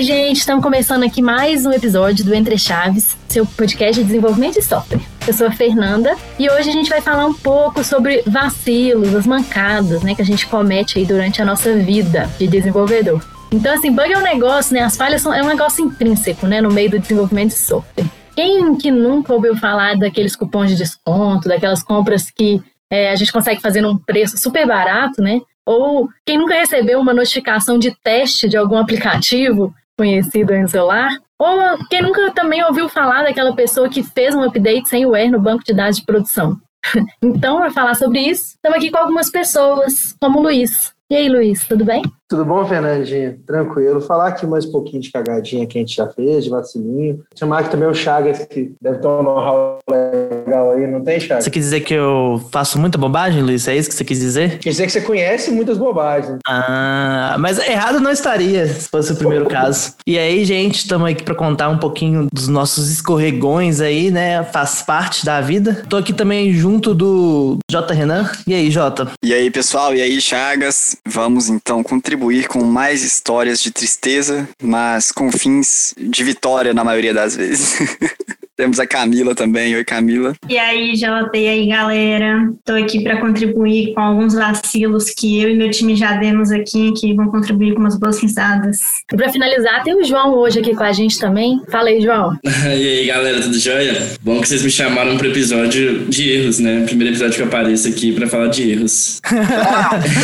Oi, gente, estamos começando aqui mais um episódio do Entre Chaves, seu podcast de desenvolvimento de software. Eu sou a Fernanda e hoje a gente vai falar um pouco sobre vacilos, as mancadas, né, que a gente comete aí durante a nossa vida de desenvolvedor. Então, assim, bug é um negócio, né? As falhas são, é um negócio intrínseco, né, no meio do desenvolvimento de software. Quem que nunca ouviu falar daqueles cupons de desconto, daquelas compras que é, a gente consegue fazer num preço super barato, né? Ou quem nunca recebeu uma notificação de teste de algum aplicativo conhecido em celular. Ou quem nunca também ouviu falar daquela pessoa que fez um update sem o no banco de dados de produção. então, para falar sobre isso, estamos aqui com algumas pessoas, como o Luiz. E aí, Luiz, tudo bem? Tudo bom, Fernandinha? Tranquilo. Falar aqui mais um pouquinho de cagadinha que a gente já fez, de vacilinho. Chamar aqui também o Chagas, que deve ter um know-how legal aí, não tem, Chagas? Você quis dizer que eu faço muita bobagem, Luiz? É isso que você quis dizer? Quer dizer que você conhece muitas bobagens. Ah, mas errado não estaria, se fosse o primeiro caso. E aí, gente, estamos aqui para contar um pouquinho dos nossos escorregões aí, né? Faz parte da vida. Tô aqui também junto do J. Renan. E aí, Jota? E aí, pessoal? E aí, Chagas? Vamos então contribuir contribuir com mais histórias de tristeza, mas com fins de vitória na maioria das vezes. Temos a Camila também. Oi, Camila. E aí, Jota, e aí, galera? Tô aqui para contribuir com alguns vacilos que eu e meu time já demos aqui, que vão contribuir com umas boas risadas. E para finalizar, tem o João hoje aqui com a gente também. Fala aí, João. e aí, galera, tudo jóia? Bom que vocês me chamaram para episódio de erros, né? Primeiro episódio que eu apareço aqui para falar de erros.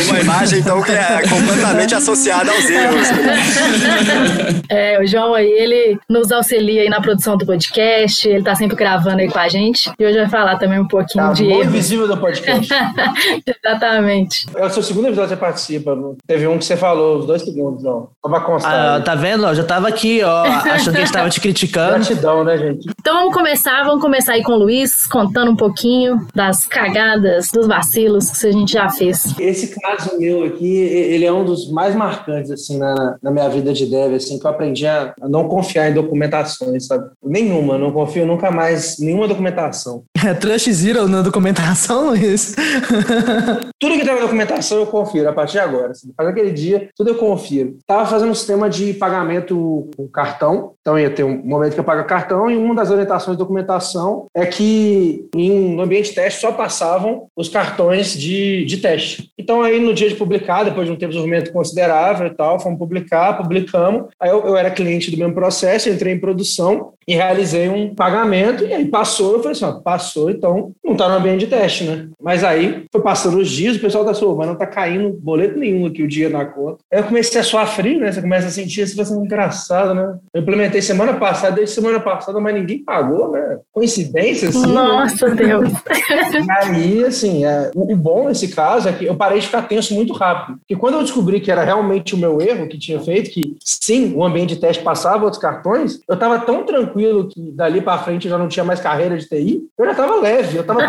Uma imagem, então, que é completamente associada aos erros. é, o João aí, ele nos auxilia aí na produção do podcast, ele tá sempre gravando aí com a gente. E hoje vai falar também um pouquinho tá de erro. invisível do podcast. Exatamente. É o seu segundo episódio que você participa. Teve um que você falou, os dois segundos, ó. Só pra constar. Ah, tá vendo? Eu já tava aqui, ó, achando que a gente tava te criticando. Gratidão, né, gente? Então vamos começar, vamos começar aí com o Luiz, contando um pouquinho das cagadas, dos vacilos que a gente já fez. Esse caso meu aqui, ele é um dos mais marcantes, assim, na, na minha vida de dev, assim, que eu aprendi a não confiar em documentações, sabe? Nenhuma, não confio nunca mais nenhuma documentação. É Trust Zero na documentação, Luiz? tudo que tá na documentação eu confiro a partir de agora. Assim, faz aquele dia, tudo eu confiro. Tava fazendo um sistema de pagamento com cartão, então ia ter um momento que eu pago cartão e uma das orientações de documentação é que em, no ambiente de teste só passavam os cartões de, de teste. Então aí no dia de publicar, depois de um tempo de desenvolvimento considerável e tal, fomos publicar, publicamos. Aí eu, eu era cliente do mesmo processo, entrei em produção e realizei um pagamento, e aí passou, eu falei assim, ó, passou, então não está no ambiente de teste, né? Mas aí foi passando os dias, o pessoal tá assim, mas não tá caindo boleto nenhum aqui o dia na conta. Aí eu comecei a suar frio, né? Você começa a sentir isso, vai ser engraçado, né? Eu implementei semana passada, desde semana passada, mas ninguém pagou, né? Coincidência, assim. Né? Nossa, né? Deus! E aí, assim, é, o bom nesse caso é que eu parei de ficar tenso muito rápido. Porque quando eu descobri que era realmente o meu erro que tinha feito, que sim, o ambiente de teste passava outros cartões, eu tava tão tranquilo que dali para frente eu já não tinha mais carreira de TI, eu já tava leve, eu tava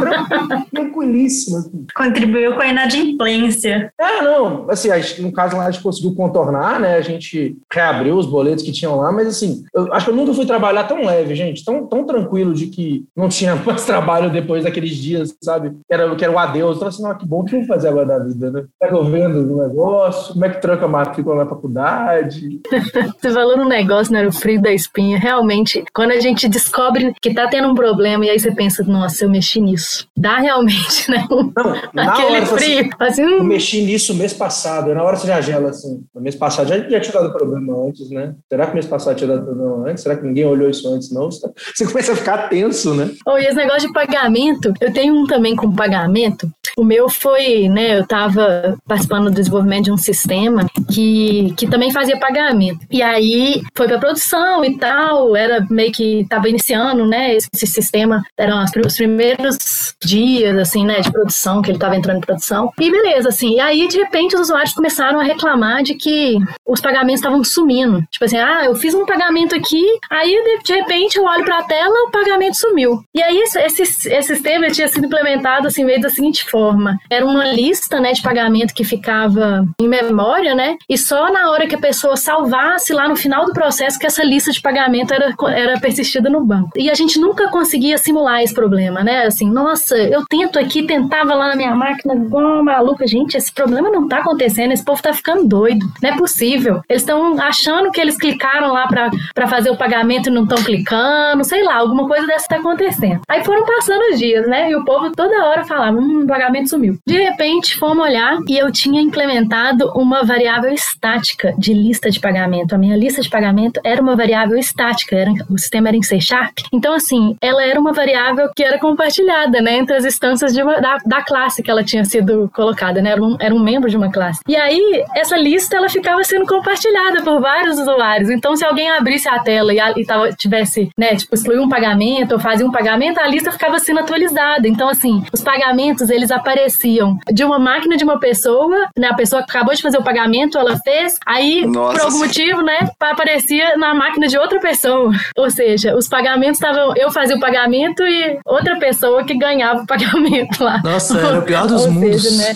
tranquilíssimo. Assim. Contribuiu com a inadimplência. É, não, assim, no caso lá a gente conseguiu contornar, né? A gente reabriu os boletos que tinham lá, mas assim, eu acho que eu nunca fui trabalhar tão leve, gente, tão, tão tranquilo de que não tinha mais trabalho depois daqueles dias, sabe? Que era, que era o adeus. Então, assim, não, que bom que eu vou fazer agora da vida, né? Tá eu vendo o negócio, como é que tranca a matrícula na faculdade? Você falou no negócio, né? O frio da espinha. Realmente, quando a gente descobre que tá tendo um problema e aí você pensa, nossa, eu mexi nisso. Dá realmente, né? Um, não, aquele hora, frio. Assim, assim, eu mexi nisso mês passado. Na hora você já gela, assim. No mês passado já, já tinha dado problema antes, né? Será que mês passado tinha dado problema antes? Será que ninguém olhou isso antes? Não. Você começa a ficar tenso, né? Oh, e esse negócio de pagamento, eu tenho um também com pagamento. O meu foi, né? Eu tava participando do desenvolvimento de um sistema que, que também fazia pagamento. E aí foi pra produção e tal. Era meio que tava iniciando, né? Esse, esse sistema eram os primeiros dias, assim, né? De produção, que ele tava entrando em produção. E beleza, assim. E aí, de repente, os usuários começaram a reclamar de que os pagamentos estavam sumindo. Tipo assim, ah, eu fiz um pagamento aqui, aí de, repente eu olho pra tela, o pagamento sumiu. E aí, esse, esse, sistema tinha sido implementado, assim, meio da seguinte forma forma, era uma lista, né, de pagamento que ficava em memória, né? E só na hora que a pessoa salvasse lá no final do processo que essa lista de pagamento era, era persistida no banco. E a gente nunca conseguia simular esse problema, né? Assim, nossa, eu tento aqui, tentava lá na minha máquina, igual maluca. Gente, esse problema não tá acontecendo, esse povo tá ficando doido. Não é possível. Eles estão achando que eles clicaram lá para fazer o pagamento e não estão clicando, sei lá, alguma coisa dessa tá acontecendo. Aí foram passando os dias, né? E o povo toda hora falava, hum, o pagamento sumiu. De repente, fomos olhar e eu tinha implementado uma variável estática de lista de pagamento. A minha lista de pagamento era uma variável estática, era, o sistema era em C Sharp. Então, assim, ela era uma variável que era compartilhada, né, entre as instâncias uma, da, da, classe que ela tinha sido colocada, né? Era um, era um membro de uma classe. E aí, essa lista, ela ficava sendo compartilhada por vários usuários. Então, se alguém abrisse a tela e, a, e tava, tivesse, né, tipo, excluir um pagamento ou fazia um pagamento, a lista ficava sendo atualizada. Então, assim, os pagamentos, eles apareciam de uma máquina de uma pessoa, né? A pessoa acabou de fazer o pagamento, ela fez, aí, Nossa. por algum motivo, né, aparecia na máquina de outra pessoa. Ou seja, os pagamentos estavam, eu fazia o pagamento e outra pessoa que ganhava o pagamento lá. Nossa, era o pior dos Ou mundos. Seja, né?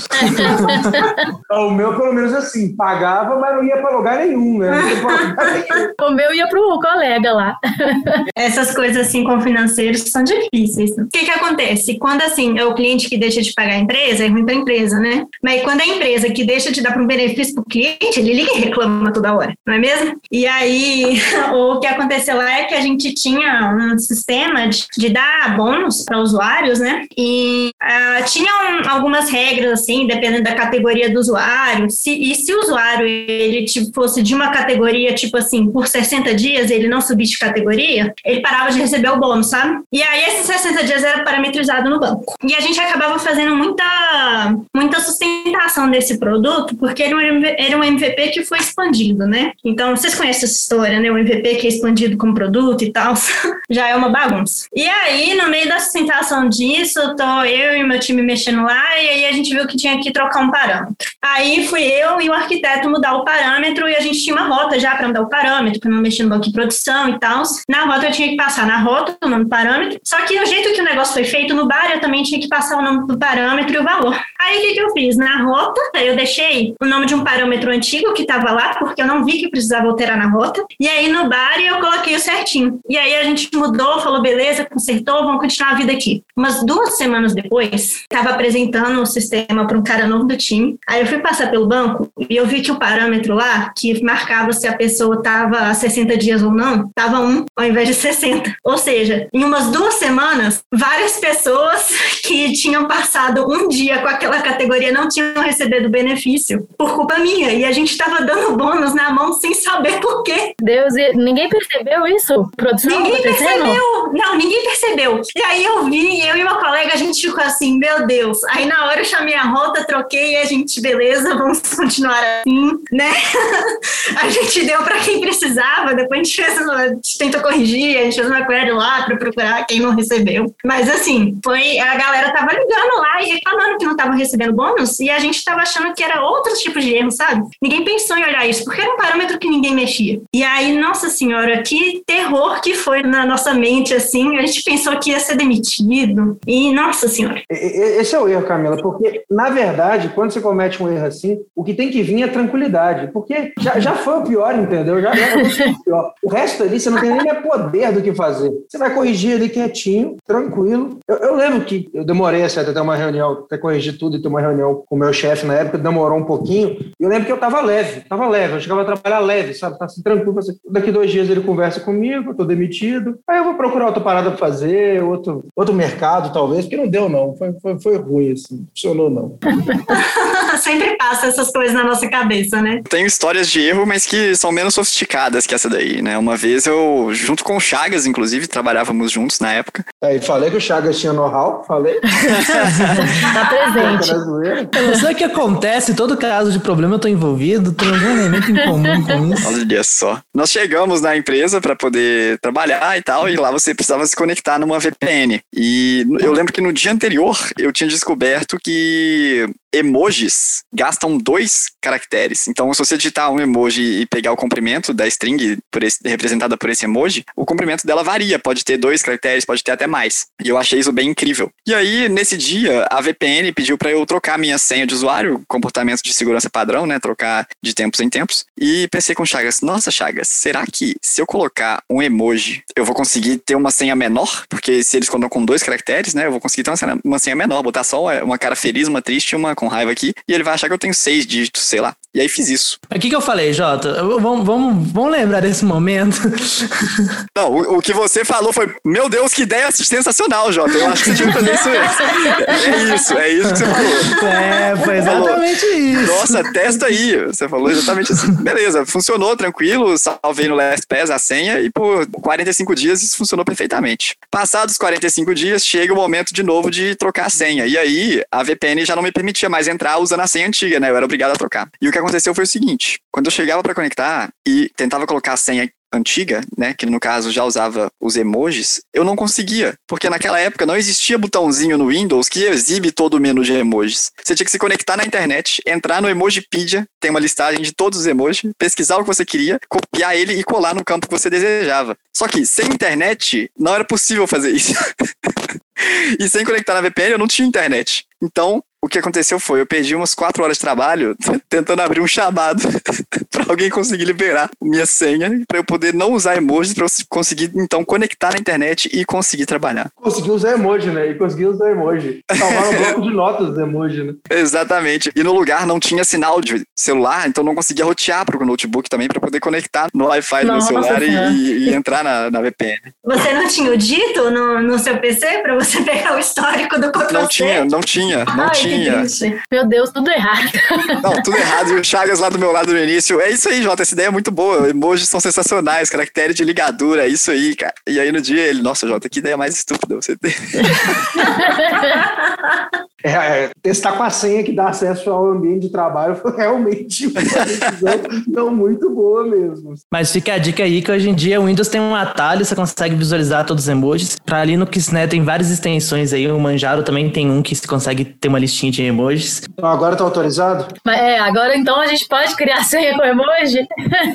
o meu, pelo menos assim, pagava, mas não ia para lugar nenhum, né? o meu ia pro colega lá. Essas coisas assim com financeiros são difíceis. O que que acontece? Quando assim, é o cliente que deixa de pagar a empresa, é ruim pra empresa, né? Mas quando é a empresa que deixa de dar para um benefício pro cliente, ele liga e reclama toda hora, não é mesmo? E aí, o que aconteceu lá é que a gente tinha um sistema de, de dar bônus para usuários, né? E uh, tinham algumas regras, assim, dependendo da categoria do usuário. Se, e se o usuário ele tipo, fosse de uma categoria, tipo assim, por 60 dias, ele não subisse de categoria, ele parava de receber o bônus, sabe? E aí, esses 60 dias era parametrizado no banco. E a gente acabava fazendo muita, muita sustentação desse produto, porque ele era um MVP que foi expandido, né? Então, vocês conhecem essa história, né? O MVP que é expandido como produto e tal, já é uma bagunça. E aí, no meio da sustentação disso, tô eu e meu time mexendo lá, e aí a gente viu que tinha que trocar um parâmetro. Aí fui eu e o arquiteto mudar o parâmetro, e a gente tinha uma rota já para mudar o parâmetro, para não mexer no banco de produção e tal. Na rota eu tinha que passar na rota o nome do parâmetro, só que o jeito que o negócio foi feito no bar, eu também tinha que passar o nome do parâmetro e o valor. Aí o que, que eu fiz? Na rota, eu deixei o nome de um parâmetro antigo que estava lá, porque eu não vi que precisava alterar na rota. E aí no bar eu coloquei o certinho. E aí a gente mudou, falou, beleza, consertou, vamos continuar a vida aqui. Umas duas semanas depois, estava apresentando o sistema para um cara novo do time. Aí eu fui passar pelo banco e eu vi que o parâmetro lá, que marcava se a pessoa estava há 60 dias ou não, estava um ao invés de 60. Ou seja, em umas duas semanas, várias pessoas que tinham passado um dia com aquela categoria não tinham recebido benefício por culpa minha. E a gente estava dando bônus na mão sem saber por quê. Deus, ninguém percebeu isso? Produção ninguém percebeu. Não, ninguém percebeu. E aí eu vi, eu e uma colega, a gente ficou assim, meu Deus. Aí na hora eu chamei a rota, troquei a gente, beleza, vamos continuar assim, né? a gente deu para quem precisava, depois a gente fez, a gente tentou corrigir, a gente fez uma query lá para procurar quem não recebeu. Mas assim, foi a galera tava ligando lá e reclamando que não estavam recebendo bônus e a gente tava achando que era outros tipos de erro, sabe? Ninguém pensou em olhar isso, porque era um parâmetro que ninguém mexia. E aí, nossa senhora, que terror que foi na nossa mente, assim, a gente pensou que ia ser demitido. E, nossa senhora. Esse é o erro, Camila, porque, na verdade, quando você comete um erro assim, o que tem que vir é tranquilidade, porque já, já foi o pior, entendeu? Já, já foi o pior. O resto ali, você não tem nem poder do que fazer. Você vai corrigir ali quietinho, tranquilo. Eu, eu lembro que eu demorei assim, até uma reunião, até corrigir tudo e ter uma reunião com o meu chefe na época, demorou um pouquinho. E eu lembro que eu tava leve, tava leve, eu chegava a trabalhar leve, sabe? Tá assim, tranquilo. Assim. Daqui dois dias ele conversa comigo, eu tô demitido. Aí eu vou procurar outra parada pra fazer, outro, outro mercado, talvez, porque não deu, não. Foi, foi, foi ruim, assim. Não funcionou, não. Sempre passa essas coisas na nossa cabeça, né? Tenho histórias de erro, mas que são menos sofisticadas que essa daí, né? Uma vez eu, junto com o Chagas, inclusive, trabalhávamos juntos na época. Aí falei que o Chagas tinha know-how, falei. tá presente. Eu não sei o que acontece, todo caso de problema eu tô envolvido, tem algum elemento em comum com isso. Olha só. Nós chegamos na empresa para poder trabalhar e tal, e lá você precisava se conectar numa VPN. E eu lembro que no dia anterior eu tinha descoberto que emojis gastam dois caracteres. Então, se você digitar um emoji e pegar o comprimento da string por esse, representada por esse emoji, o comprimento dela varia. Pode ter dois caracteres, pode ter até mais. E eu achei isso bem incrível. E aí, nesse dia, a VPN pediu para eu trocar minha senha de usuário, comportamento de segurança padrão, né? Trocar de tempos em tempos. E pensei com Chagas, nossa, Chagas, será que se eu colocar um emoji, eu vou conseguir ter uma senha menor? Porque se eles contam com dois caracteres, né? Eu vou conseguir ter uma senha, menor, botar só uma cara feliz, uma triste, uma com raiva aqui, e ele vai achar que eu tenho seis dígitos, sei lá. E aí fiz isso. O que, que eu falei, Jota? Vamos, vamos, vamos lembrar desse momento. Não, o, o, que você falou foi: Meu Deus, que ideia sensacional, Jota. Eu acho que você tinha que fazer isso mesmo. É isso, é isso que você falou. É, foi exatamente falou, isso. Nossa, testa aí. Você falou exatamente assim. Beleza, funcionou tranquilo, salvei no LastPass a senha e por 45 dias isso funcionou perfeitamente. Passados 45 dias, chega o momento de novo de trocar a senha. E aí, a VPN já não me permitia mais entrar usando a senha antiga, né? Eu era obrigado a trocar. E o que aconteceu foi o seguinte: quando eu chegava para conectar e tentava colocar a senha antiga, né, que no caso já usava os emojis, eu não conseguia, porque naquela época não existia botãozinho no Windows que exibe todo o menu de emojis. Você tinha que se conectar na internet, entrar no Emojipedia, tem uma listagem de todos os emojis, pesquisar o que você queria, copiar ele e colar no campo que você desejava. Só que sem internet não era possível fazer isso. e sem conectar na VPN eu não tinha internet. Então, o que aconteceu foi, eu perdi umas quatro horas de trabalho tentando abrir um chamado para alguém conseguir liberar minha senha para eu poder não usar emojis para eu conseguir então conectar na internet e conseguir trabalhar. Conseguir usar emoji, né? E conseguir usar emoji. Salvar um bloco de notas do emoji, né? Exatamente. E no lugar não tinha sinal de celular, então não conseguia rotear para o notebook também para poder conectar no Wi-Fi do meu celular e, e, entrar na, na, VPN. Você não tinha o dito no, no seu PC para você pegar o histórico do Ctrl Não tinha, não tinha, não Ai, tinha tinha. Meu Deus, tudo errado. Não, tudo errado. E o Chagas lá do meu lado no início. É isso aí, Jota. Essa ideia é muito boa. Emojis são sensacionais. Caractere de ligadura. É isso aí, cara. E aí no dia ele, nossa, Jota, que ideia mais estúpida você tem. É, é, testar com a senha que dá acesso ao ambiente de trabalho foi realmente uma decisão não muito boa mesmo. Mas fica a dica aí que hoje em dia o Windows tem um atalho, você consegue visualizar todos os emojis. Para Linux, né, tem várias extensões aí. O Manjaro também tem um que você consegue ter uma listinha de emojis. Então agora tá autorizado? É, agora então a gente pode criar senha com emoji?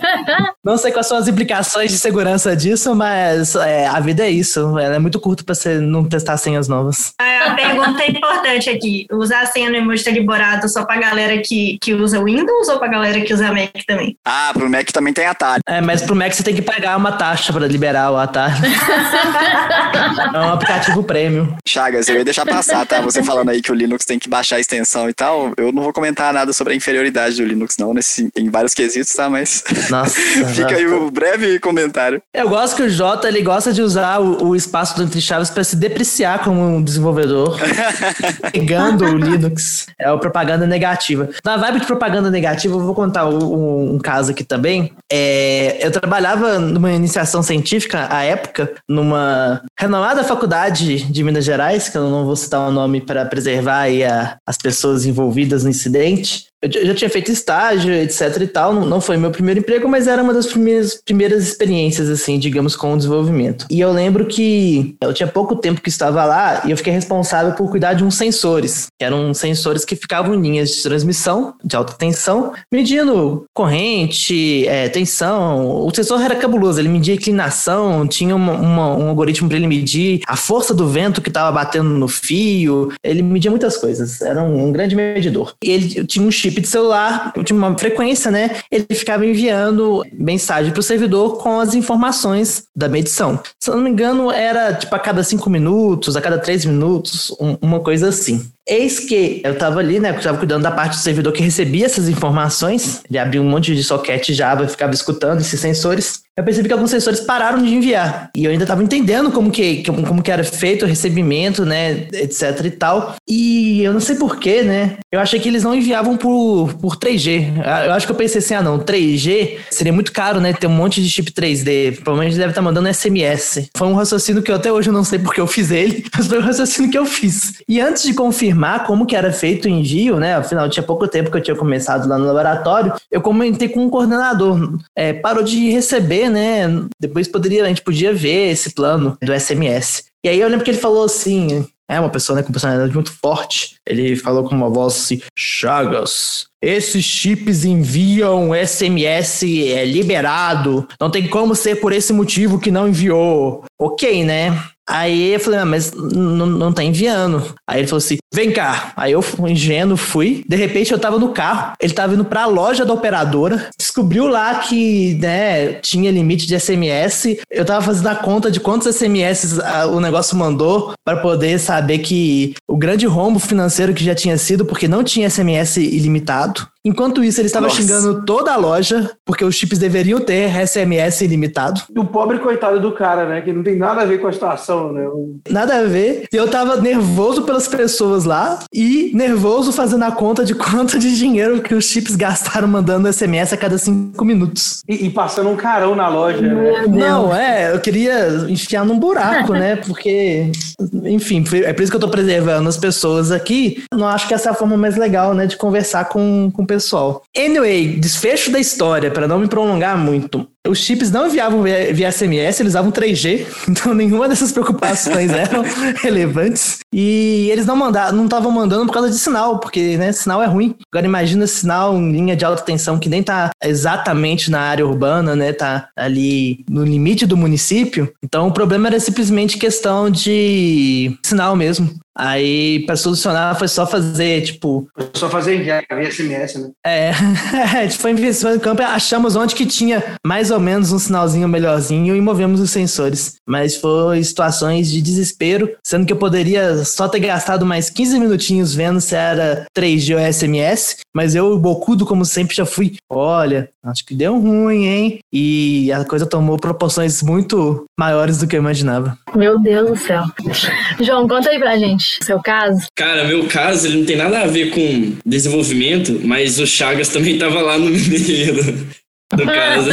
não sei quais são as implicações de segurança disso, mas é, a vida é isso. Ela é muito curta para você não testar senhas novas. A pergunta é importante aqui. Usar a senha no emoji tá liberado só pra galera que, que usa Windows ou pra galera que usa Mac também? Ah, pro Mac também tem atalho. É, mas pro Mac você tem que pagar uma taxa pra liberar o atalho. é um aplicativo prêmio. Chagas, eu ia deixar passar, tá? Você falando aí que o Linux tem que baixar a extensão e tal. Eu não vou comentar nada sobre a inferioridade do Linux, não, nesse, em vários quesitos, tá? Mas. Nossa. Fica aí o um breve comentário. Eu gosto que o Jota ele gosta de usar o, o espaço do Entre Chaves para se depreciar como um desenvolvedor. Pegando o Linux. É o propaganda negativa. Na vibe de propaganda negativa, eu vou contar um, um caso aqui também. É, eu trabalhava numa iniciação científica, à época, numa renomada faculdade de Minas Gerais, que eu não vou citar o nome para preservar a, as pessoas envolvidas no incidente. Eu já tinha feito estágio, etc e tal. Não foi meu primeiro emprego, mas era uma das primeiras, primeiras experiências, assim, digamos, com o desenvolvimento. E eu lembro que eu tinha pouco tempo que estava lá e eu fiquei responsável por cuidar de uns sensores. Que eram sensores que ficavam em linhas de transmissão de alta tensão, medindo corrente, é, tensão. O sensor era cabuloso, ele media inclinação, tinha uma, uma, um algoritmo para ele medir a força do vento que estava batendo no fio. Ele media muitas coisas, era um, um grande medidor. E ele tinha um chip de celular, de uma frequência, né? Ele ficava enviando mensagem para o servidor com as informações da medição. Se eu não me engano, era tipo a cada cinco minutos, a cada três minutos, um, uma coisa assim. Eis que eu estava ali, né? Eu estava cuidando da parte do servidor que recebia essas informações. Ele abria um monte de socket Java e ficava escutando esses sensores. Eu percebi que alguns sensores pararam de enviar. E eu ainda estava entendendo como que, como que era feito o recebimento, né? Etc e tal. E eu não sei porquê, né? Eu achei que eles não enviavam por, por 3G. Eu acho que eu pensei assim, ah não, 3G seria muito caro, né? Ter um monte de chip 3D. Provavelmente deve estar tá mandando SMS. Foi um raciocínio que eu até hoje não sei porque eu fiz ele, mas foi um raciocínio que eu fiz. E antes de confirmar confirmar como que era feito o envio, né? Afinal, tinha pouco tempo que eu tinha começado lá no laboratório. Eu comentei com um coordenador. É, parou de receber, né? Depois poderia, a gente podia ver esse plano do SMS. E aí eu lembro que ele falou assim: é uma pessoa né, com personalidade muito forte. Ele falou com uma voz assim: Chagas, esses chips enviam SMS é, liberado. Não tem como ser por esse motivo que não enviou. Ok, né? Aí eu falei, ah, mas não tá enviando. Aí ele falou assim: vem cá. Aí eu, ingênuo, fui. De repente eu tava no carro, ele tava indo pra loja da operadora, descobriu lá que, né, tinha limite de SMS. Eu tava fazendo a conta de quantos SMS o negócio mandou para poder saber que o grande rombo financeiro que já tinha sido, porque não tinha SMS ilimitado. Enquanto isso, ele estava Nossa. xingando toda a loja, porque os chips deveriam ter SMS ilimitado. E o pobre coitado do cara, né? Que não tem nada a ver com a situação, né? Nada a ver. E eu tava nervoso pelas pessoas lá e nervoso fazendo a conta de quanto de dinheiro que os chips gastaram mandando SMS a cada cinco minutos. E, e passando um carão na loja, né? Não, é, eu queria enfiar num buraco, né? Porque, enfim, é por isso que eu tô preservando as pessoas aqui. Não acho que essa é a forma mais legal, né? De conversar com, com pessoas pessoal. Anyway, desfecho da história, para não me prolongar muito. Os chips não enviavam via, via SMS, eles usavam 3G, então nenhuma dessas preocupações eram relevantes. E eles não mandavam, não estavam mandando por causa de sinal, porque né, sinal é ruim. Agora imagina sinal em linha de alta tensão que nem tá exatamente na área urbana, né? Tá ali no limite do município. Então o problema era simplesmente questão de sinal mesmo. Aí, para solucionar, foi só fazer, tipo. Foi só fazer via SMS, né? É, a gente foi investir no campo e achamos onde que tinha mais ou menos um sinalzinho melhorzinho e movemos os sensores. Mas foi situações de desespero, sendo que eu poderia só ter gastado mais 15 minutinhos vendo se era 3G ou SMS, mas eu, bocudo como sempre, já fui. Olha, acho que deu ruim, hein? E a coisa tomou proporções muito maiores do que eu imaginava. Meu Deus do céu. João, conta aí pra gente seu caso? Cara, meu caso, ele não tem nada a ver com desenvolvimento, mas o Chagas também tava lá no meio do caso.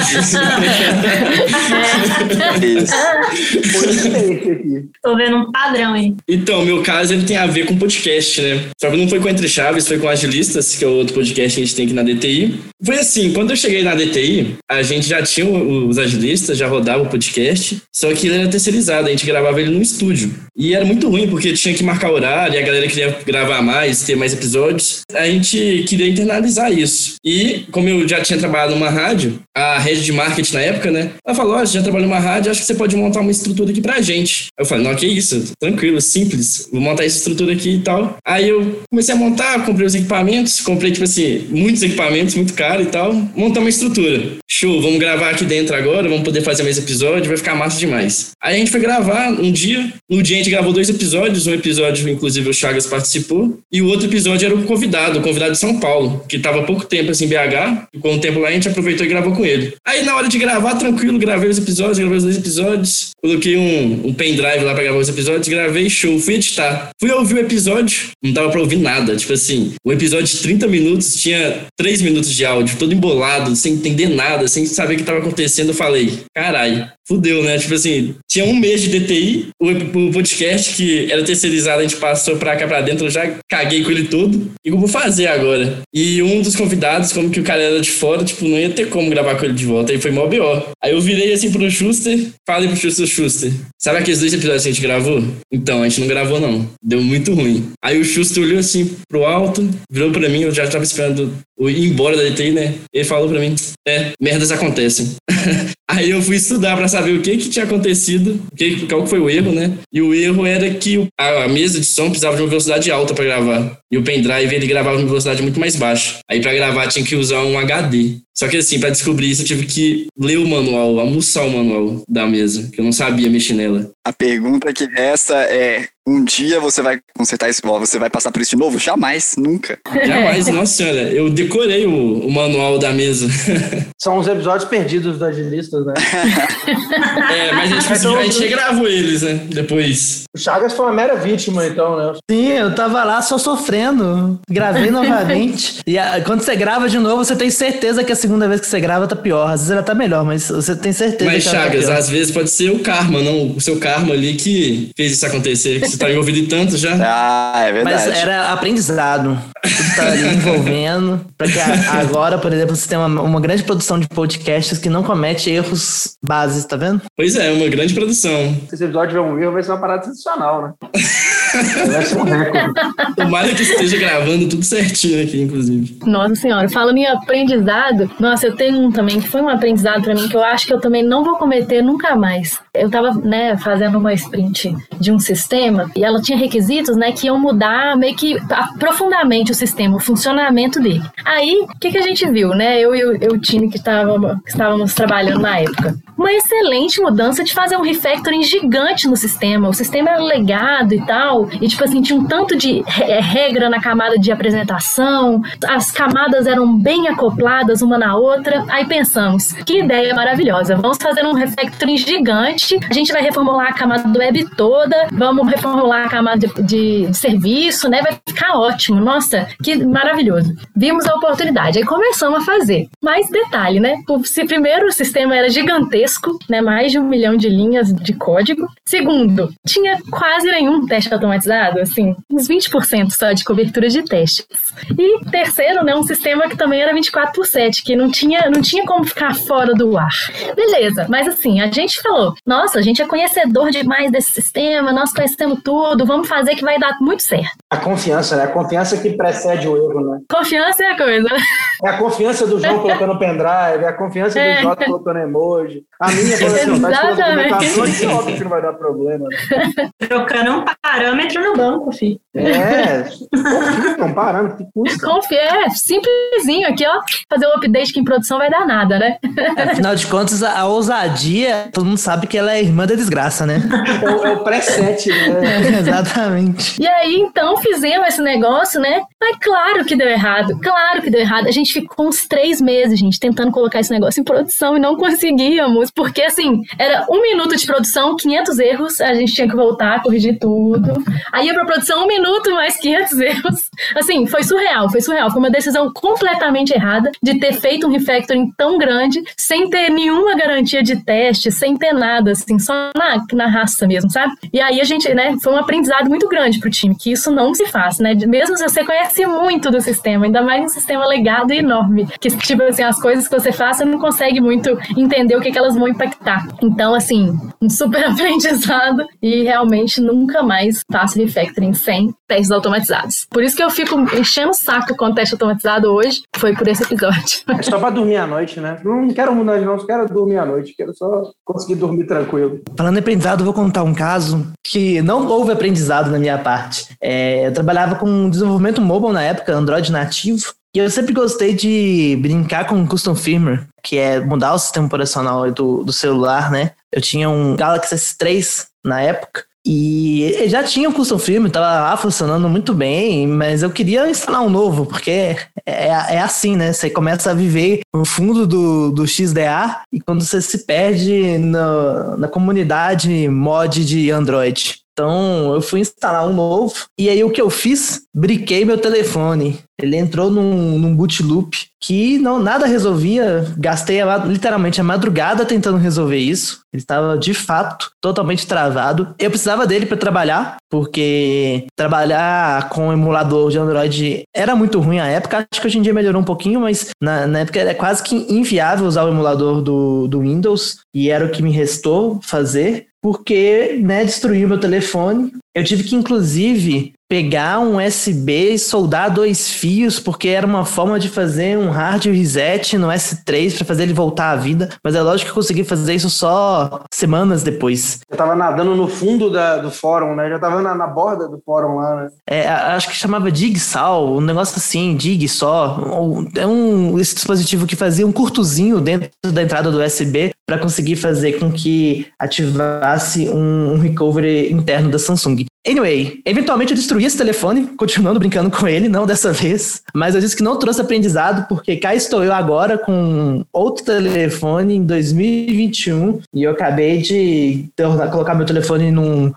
Tô vendo um padrão aí. Então, meu caso ele tem a ver com podcast, né? Só que não foi com Entre Chaves, foi com Agilistas, que é o outro podcast que a gente tem aqui na DTI. Foi assim, quando eu cheguei na DTI, a gente já tinha os agilistas, já rodava o podcast, só que ele era terceirizado, a gente gravava ele no estúdio. E era muito ruim, porque tinha que marcar horário, e a galera queria gravar mais, ter mais episódios. A gente queria internalizar isso. E, como eu já tinha trabalhado numa rádio, a rede de marketing na época, né? Ela falou: Ó, oh, já trabalhou numa rádio, acho que você pode montar uma estrutura aqui pra gente. Eu falei: Não, que isso, tranquilo, simples, vou montar essa estrutura aqui e tal. Aí eu comecei a montar, comprei os equipamentos, comprei, tipo assim, muitos equipamentos, muito caro e tal, montar uma estrutura. Show, vamos gravar aqui dentro agora, vamos poder fazer mais episódio, vai ficar massa demais. Aí a gente foi gravar um dia, no dia gente gravou dois episódios, um episódio, inclusive, o Chagas participou, e o outro episódio era o convidado, o convidado de São Paulo, que tava há pouco tempo assim em BH, com o tempo lá a gente aproveitou e gravou com ele. Aí na hora de gravar, tranquilo, gravei os episódios, gravei os dois episódios, coloquei um, um pendrive lá pra gravar os episódios, gravei, show, fui editar. Fui ouvir o episódio, não dava pra ouvir nada. Tipo assim, o episódio de 30 minutos tinha 3 minutos de áudio, todo embolado, sem entender nada, sem saber o que tava acontecendo. Eu falei, carai, fudeu, né? Tipo assim, tinha um mês de DTI, o, o podcast que era terceirizado, a gente passou pra cá pra dentro, eu já caguei com ele todo. E o vou fazer agora? E um dos convidados, como que o cara era de fora, tipo, não ia ter como gravar com ele de volta. Aí foi mó B.O. Aí eu virei assim pro Schuster, falei pro Schuster, Schuster, sabe aqueles dois episódios que a gente gravou? Então, a gente não gravou não. Deu muito ruim. Aí o Schuster olhou assim pro alto, virou pra mim, eu já tava esperando ir embora da DTI, né? Ele falou pra mim, é, merdas acontecem. Aí eu fui estudar para saber o que que tinha acontecido, o que, qual foi o erro, né? E o erro era que a, mesa de som precisava de uma velocidade alta para gravar. E o pendrive ele gravava em velocidade muito mais baixa. Aí para gravar tinha que usar um HD. Só que assim, para descobrir isso, eu tive que ler o manual, almoçar o manual da mesa, que eu não sabia mexer nela. A pergunta que resta é: um dia você vai consertar isso, você vai passar por isso de novo? Jamais, nunca. Jamais, nossa senhora, eu decorei o, o manual da mesa. São os episódios perdidos das listas, né? é, mas a gente, então, a gente gravou eles, né? Depois. O Chagas foi uma mera vítima, então, né? Sim, eu tava lá só sofrendo. Gravei novamente. e a, quando você grava de novo, você tem certeza que a segunda vez que você grava tá pior. Às vezes ela tá melhor, mas você tem certeza mas, que ela tá Chagas, tá às vezes pode ser o karma, não o seu karma ali que fez isso acontecer. Que você tá envolvido em tanto já. Ah, é verdade. Mas era aprendizado. Tudo tá ali envolvendo. Pra que agora, por exemplo, você tem uma, uma grande produção de podcasts que não comete erros bases, tá vendo? Pois é, uma grande produção. Se esse episódio tiver um erro, vai ser uma parada profissional, né? Vai ser um recorde. Tomara que esteja gravando tudo certinho aqui, inclusive. Nossa senhora, falando em aprendizado, nossa, eu tenho um também que foi um aprendizado para mim que eu acho que eu também não vou cometer nunca mais. Eu tava, né, fazendo uma sprint de um sistema e ela tinha requisitos, né, que iam mudar meio que profundamente o sistema, o funcionamento dele. Aí, o que, que a gente viu, né? Eu e o, o time que, tava, que estávamos trabalhando na época. Uma excelente mudança de fazer um refactoring gigante no sistema. O sistema legado e tal, e tipo assim, tinha um tanto de é, regra na camada de apresentação, as camadas eram bem acopladas uma na outra. Aí pensamos, que ideia maravilhosa, vamos fazer um refactoring gigante, a gente vai reformular a camada do web toda, vamos reformular a camada de, de serviço, né? Vai ficar ótimo. Nossa, que maravilhoso. Vimos a oportunidade, aí começamos a fazer. Mas detalhe, né? Se primeiro o sistema era gigantesco, né? Mais de um milhão de linhas de código. Segundo, tinha quase nenhum teste automatizado, assim, uns 20% só de cobertura de testes. E terceiro, né? Um sistema que também era 24 por 7, que não tinha, não tinha como ficar fora do ar. Beleza, mas assim, a gente falou, nossa, a gente é conhecedor demais desse sistema, nós conhecemos tudo, vamos fazer que vai dar muito certo. A confiança, né? A confiança que precede o erro, né? Confiança é a coisa. É a confiança do João colocando pendrive, é a confiança do é. Jota colocando emoji. A minha falando assim, tá documentação, é óbvio que não vai dar problema. Né? Trocando um parâmetro no banco, filho. É, confia, um parâmetro, que custa. Confia, é simplesinho aqui, ó. Fazer um update que em produção vai dar nada, né? Afinal de contas, a ousadia, todo mundo sabe que ela é irmã da desgraça, né? É o, é o preset, né? É, exatamente. E aí, então, fizemos esse negócio, né? Mas claro que deu errado, claro que deu errado. A gente ficou uns três meses, gente, tentando colocar esse negócio em produção e não conseguíamos, porque assim, era um minuto de produção, 500 erros, a gente tinha que voltar, corrigir tudo. Aí ia pra produção um minuto, mais 500 erros. Assim, foi surreal, foi surreal. Foi uma decisão completamente errada de ter feito um refactoring tão grande, sem ter nenhuma garantia de teste, sem ter nada, assim, só na, na raça mesmo, sabe? E aí a gente, né, foi um aprendizado muito grande pro time, que isso não se faz, né? Mesmo se você conhece muito do sistema, ainda mais um sistema legado e enorme, que, tipo assim, as coisas que você faz, você não consegue muito entender o que, que elas vão impactar. Então, assim, um super aprendizado e realmente nunca mais faço refactoring sem testes automatizados. Por isso que eu fico enchendo o saco com o teste automatizado hoje, foi por esse episódio. É só pra dormir à noite, né? Não quero mudar não, só quero dormir à noite, quero só conseguir dormir tranquilo. Falando em aprendizado, eu vou contar um caso que não houve aprendizado na minha parte. É, eu trabalhava com desenvolvimento mobile na época, Android nativo, e eu sempre gostei de brincar com custom firmware, que é mudar o sistema operacional do, do celular, né? Eu tinha um Galaxy S3 na época, e já tinha um custom firmware, estava lá funcionando muito bem, mas eu queria instalar um novo, porque é, é assim, né? Você começa a viver no fundo do, do XDA e quando você se perde no, na comunidade mod de Android. Então eu fui instalar um novo e aí o que eu fiz? Briquei meu telefone. Ele entrou num, num boot loop que não nada resolvia. Gastei a, literalmente a madrugada tentando resolver isso. Ele estava de fato totalmente travado. Eu precisava dele para trabalhar, porque trabalhar com emulador de Android era muito ruim à época. Acho que hoje em dia melhorou um pouquinho, mas na, na época era quase que inviável usar o emulador do, do Windows e era o que me restou fazer porque né, destruiu meu telefone. Eu tive que, inclusive, pegar um USB e soldar dois fios, porque era uma forma de fazer um hard reset no S3 para fazer ele voltar à vida. Mas é lógico que eu consegui fazer isso só semanas depois. Eu tava nadando no fundo da, do fórum, né? Já tava na, na, borda do fórum lá, né? É, acho que chamava Digsal, um negócio assim, Dig só. É um esse dispositivo que fazia um curtozinho dentro da entrada do USB para conseguir fazer com que ativasse um, um recovery interno da Samsung. Anyway, eventualmente eu destruí esse telefone, continuando brincando com ele, não dessa vez. Mas eu disse que não trouxe aprendizado, porque cá estou eu agora com outro telefone em 2021 e eu acabei de colocar meu telefone num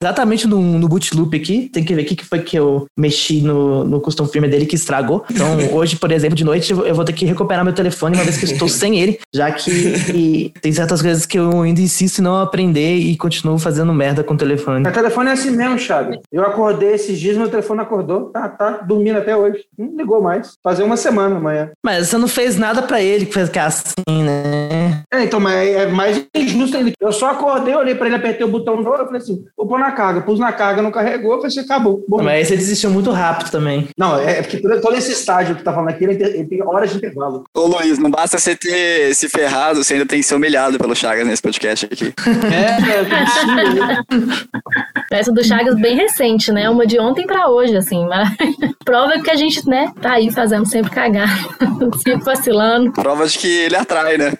exatamente no, no boot loop aqui. Tem que ver o que foi que eu mexi no, no custom firmware dele que estragou. Então, hoje, por exemplo, de noite, eu vou ter que recuperar meu telefone uma vez que eu estou sem ele, já que tem certas coisas que eu ainda insisto em não aprender e continuo fazendo merda com o telefone. Meu telefone é assim mesmo, Chagas. Eu acordei esses dias, meu telefone acordou. Tá, tá dormindo até hoje. Não ligou mais. Fazer uma semana amanhã. Mas você não fez nada pra ele que fez que é assim, né? É, então, mas é mais injusto ainda. Eu só acordei, olhei pra ele, apertei o botão novo, eu falei assim, vou pôr na carga. Pus na carga, não carregou, eu falei assim, acabou. Bom, Mas aí você desistiu muito rápido também. Não, é porque todo, esse estágio que tá falando aqui, ele tem, ele horas de intervalo. Ô Luiz, não basta você ter se ferrado, você ainda tem que ser humilhado pelo Chagas nesse podcast aqui. É, é, que absurdo, né? Essa do Chagas bem recente, né? Uma de ontem pra hoje, assim. Mas prova que a gente, né, tá aí fazendo sempre cagar, sempre vacilando. Prova de que ele atrai, né?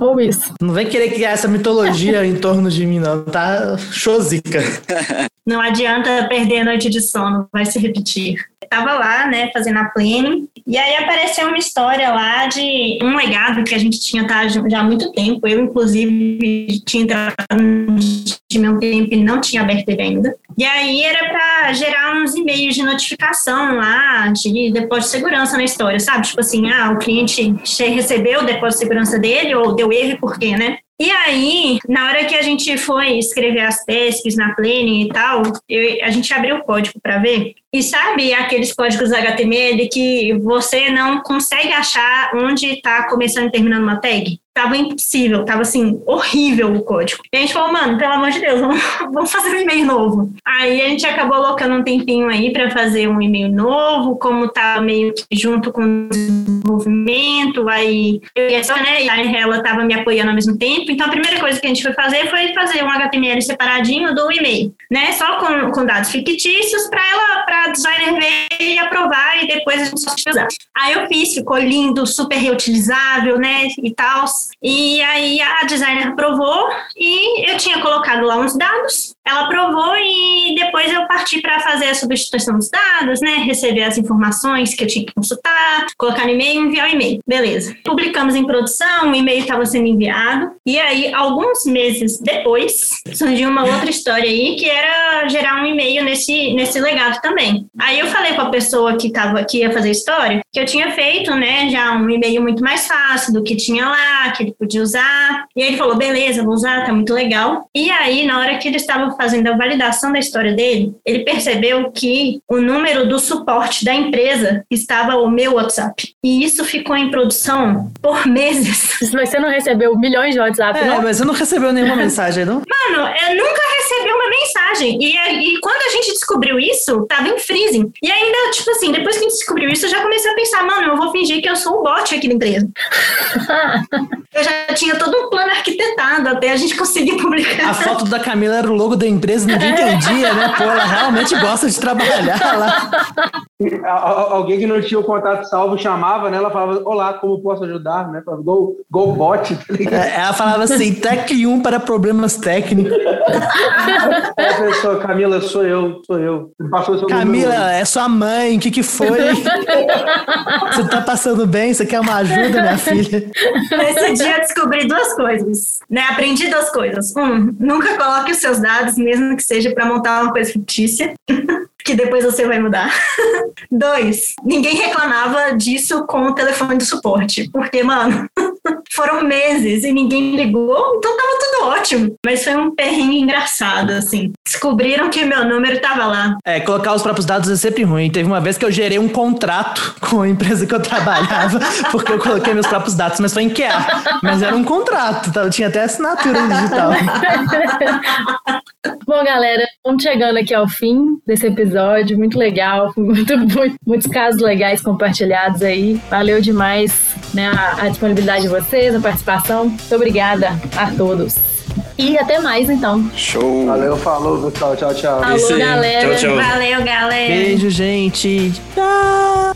Ou isso. Não vem querer criar essa mitologia em torno de mim, não. Tá chosica. Não adianta perder a noite de sono, vai se repetir. Eu tava lá, né, fazendo a planning, e aí apareceu uma história lá de um legado que a gente tinha tá, já há muito tempo. Eu, inclusive, tinha entrado no time há um tempo e não tinha aberto ele ainda. E aí era para gerar uns e-mails de notificação lá, de depósito de segurança na história, sabe? Tipo assim, ah, o cliente recebeu o depósito de segurança dele ou deu erro por quê, né? E aí, na hora que a gente foi escrever as tasks na planning e tal, eu- a gente abriu o código para ver. E sabe aqueles códigos HTML que você não consegue achar onde está começando e terminando uma tag? Tava impossível, tava assim, horrível o código. E a gente falou, mano, pelo amor de Deus, vamos, vamos fazer um e-mail novo. Aí a gente acabou colocando um tempinho aí para fazer um e-mail novo, como tá meio que junto com o desenvolvimento, aí eu e a Sônia, né, e aí ela tava me apoiando ao mesmo tempo. Então a primeira coisa que a gente foi fazer foi fazer um HTML separadinho do e-mail, né? Só com, com dados fictícios para ela, designer ver e aprovar e depois a gente só utilizar. Aí eu fiz, ficou lindo, super reutilizável, né? E tal. E aí a designer aprovou e eu tinha colocado lá uns dados. Ela aprovou e depois eu parti para fazer a substituição dos dados, né? Receber as informações que eu tinha que consultar, colocar no e-mail e enviar o e-mail. Beleza. Publicamos em produção, o e-mail estava sendo enviado. E aí, alguns meses depois, surgiu uma outra história aí que era gerar um e-mail nesse, nesse legado também. Aí eu falei com a pessoa que, tava, que ia fazer história que eu tinha feito, né, já um e-mail muito mais fácil do que tinha lá, que ele podia usar. E aí ele falou: beleza, vou usar, tá muito legal. E aí, na hora que ele estava fazendo a validação da história dele, ele percebeu que o número do suporte da empresa estava o meu WhatsApp. E isso ficou em produção por meses. Mas você não recebeu milhões de WhatsApp, É, não? mas você não recebeu nenhuma mensagem, não? Mano, eu nunca recebi uma mensagem. E, e quando a gente descobriu isso, tava em freezing. E ainda, tipo assim, depois que a gente descobriu isso, eu já comecei a pensar, mano, eu vou fingir que eu sou o bot aqui da empresa. eu já tinha todo um plano arquitetado até a gente conseguir publicar. A foto da Camila era o logo da empresa, ninguém entendia, né? Pô, ela realmente gosta de trabalhar lá. Alguém que não tinha o contato salvo chamava, né? Ela falava, olá, como posso ajudar? Né? Go, go bot, tá ligado? É, Ela falava assim, Tec 1 para problemas técnicos. A pessoa, Camila, sou eu, sou eu. Passou seu. Camila, é sua mãe, o que que foi? Você tá passando bem? Você quer uma ajuda, minha filha? Nesse eu descobri duas coisas, né? Aprendi duas coisas. Um, nunca coloque os seus dados, mesmo que seja para montar uma coisa fictícia, que depois você vai mudar. Dois, ninguém reclamava disso com o telefone do suporte, porque, mano, foram meses e ninguém ligou, então tava tudo ótimo. Mas foi um perrengue engraçado, assim. Descobriram que meu número tava lá. É, colocar os próprios dados é sempre ruim. Teve uma vez que eu gerei um contrato com a empresa que eu trabalhava, porque eu coloquei meus próprios dados, mas foi em QA. Mas era um contrato, tá? tinha até assinatura digital. Bom, galera, vamos chegando aqui ao fim desse episódio. Muito legal, muito, muito- muitos casos legais compartilhados aí. Valeu demais né, a, a disponibilidade de vocês, a participação. Muito obrigada a todos. E até mais, então. Show. Valeu, falou, pessoal. Tchau, tchau. Falou, isso aí. galera. Tchau, tchau. Valeu, galera. Beijo, gente. Tchau.